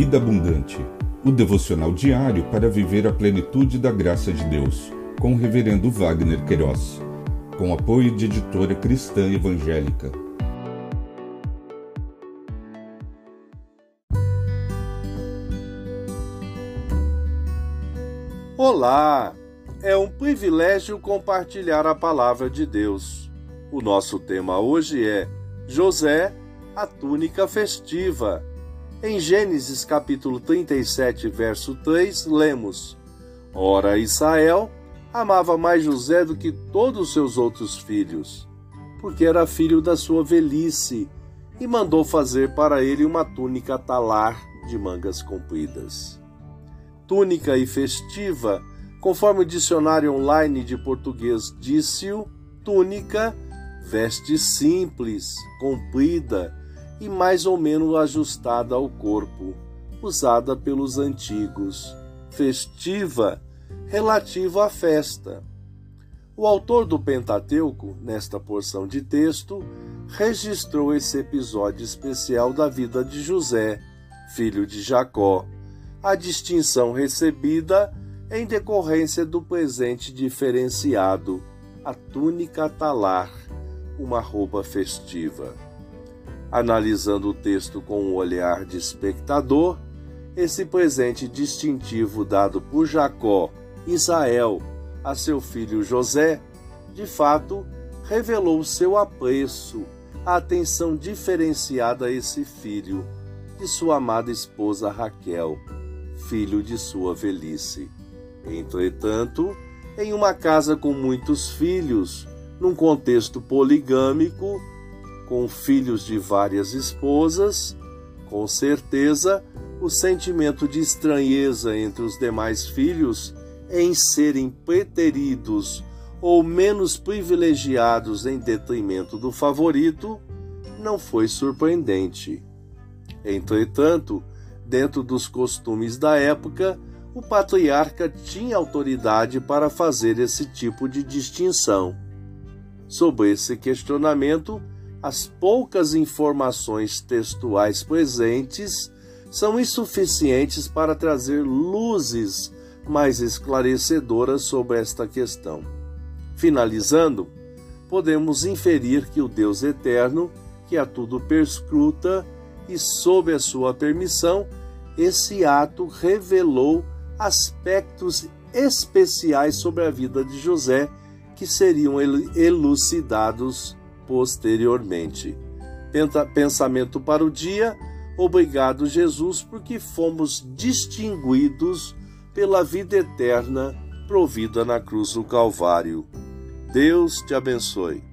Vida Abundante, o devocional diário para viver a plenitude da graça de Deus, com o Reverendo Wagner Queiroz, com apoio de editora cristã evangélica. Olá! É um privilégio compartilhar a palavra de Deus. O nosso tema hoje é José, a túnica festiva em Gênesis capítulo 37, verso 3, lemos: Ora, Israel amava mais José do que todos os seus outros filhos, porque era filho da sua velhice, e mandou fazer para ele uma túnica talar de mangas compridas. Túnica e festiva, conforme o dicionário online de português disse-o, túnica, veste simples, comprida, e mais ou menos ajustada ao corpo, usada pelos antigos, festiva, relativa à festa. O autor do Pentateuco, nesta porção de texto, registrou esse episódio especial da vida de José, filho de Jacó, a distinção recebida em decorrência do presente diferenciado, a túnica talar, uma roupa festiva. Analisando o texto com um olhar de espectador, esse presente distintivo dado por Jacó, Israel, a seu filho José, de fato, revelou seu apreço, a atenção diferenciada a esse filho, de sua amada esposa Raquel, filho de sua velhice. Entretanto, em uma casa com muitos filhos, num contexto poligâmico, com filhos de várias esposas, com certeza o sentimento de estranheza entre os demais filhos em serem preteridos ou menos privilegiados em detrimento do favorito não foi surpreendente. Entretanto, dentro dos costumes da época, o patriarca tinha autoridade para fazer esse tipo de distinção. Sobre esse questionamento, as poucas informações textuais presentes são insuficientes para trazer luzes mais esclarecedoras sobre esta questão. Finalizando, podemos inferir que o Deus eterno, que a tudo perscruta e sob a sua permissão, esse ato revelou aspectos especiais sobre a vida de José que seriam elucidados posteriormente. Pensamento para o dia. Obrigado, Jesus, porque fomos distinguidos pela vida eterna provida na cruz do Calvário. Deus te abençoe.